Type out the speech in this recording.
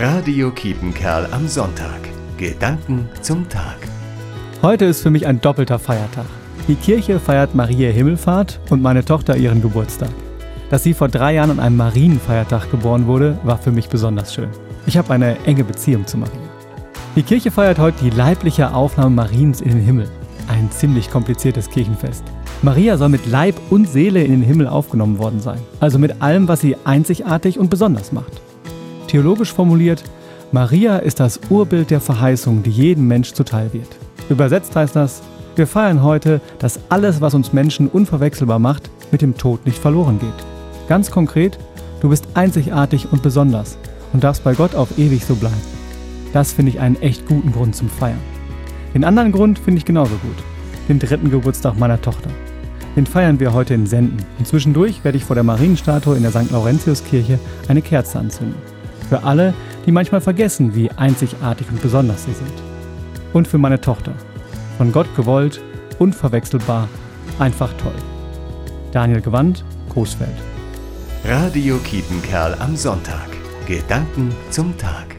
Radio Kiepenkerl am Sonntag. Gedanken zum Tag. Heute ist für mich ein doppelter Feiertag. Die Kirche feiert Maria Himmelfahrt und meine Tochter ihren Geburtstag. Dass sie vor drei Jahren an einem Marienfeiertag geboren wurde, war für mich besonders schön. Ich habe eine enge Beziehung zu Maria. Die Kirche feiert heute die leibliche Aufnahme Mariens in den Himmel. Ein ziemlich kompliziertes Kirchenfest. Maria soll mit Leib und Seele in den Himmel aufgenommen worden sein, also mit allem, was sie einzigartig und besonders macht. Theologisch formuliert, Maria ist das Urbild der Verheißung, die jedem Mensch zuteil wird. Übersetzt heißt das, wir feiern heute, dass alles, was uns Menschen unverwechselbar macht, mit dem Tod nicht verloren geht. Ganz konkret, du bist einzigartig und besonders und darfst bei Gott auf ewig so bleiben. Das finde ich einen echt guten Grund zum Feiern. Den anderen Grund finde ich genauso gut. Den dritten Geburtstag meiner Tochter. Den feiern wir heute in Senden. Und zwischendurch werde ich vor der Marienstatue in der St. Laurentiuskirche eine Kerze anzünden. Für alle, die manchmal vergessen, wie einzigartig und besonders sie sind. Und für meine Tochter. Von Gott gewollt, unverwechselbar, einfach toll. Daniel Gewand, Coesfeld. Radio Kiepenkerl am Sonntag. Gedanken zum Tag.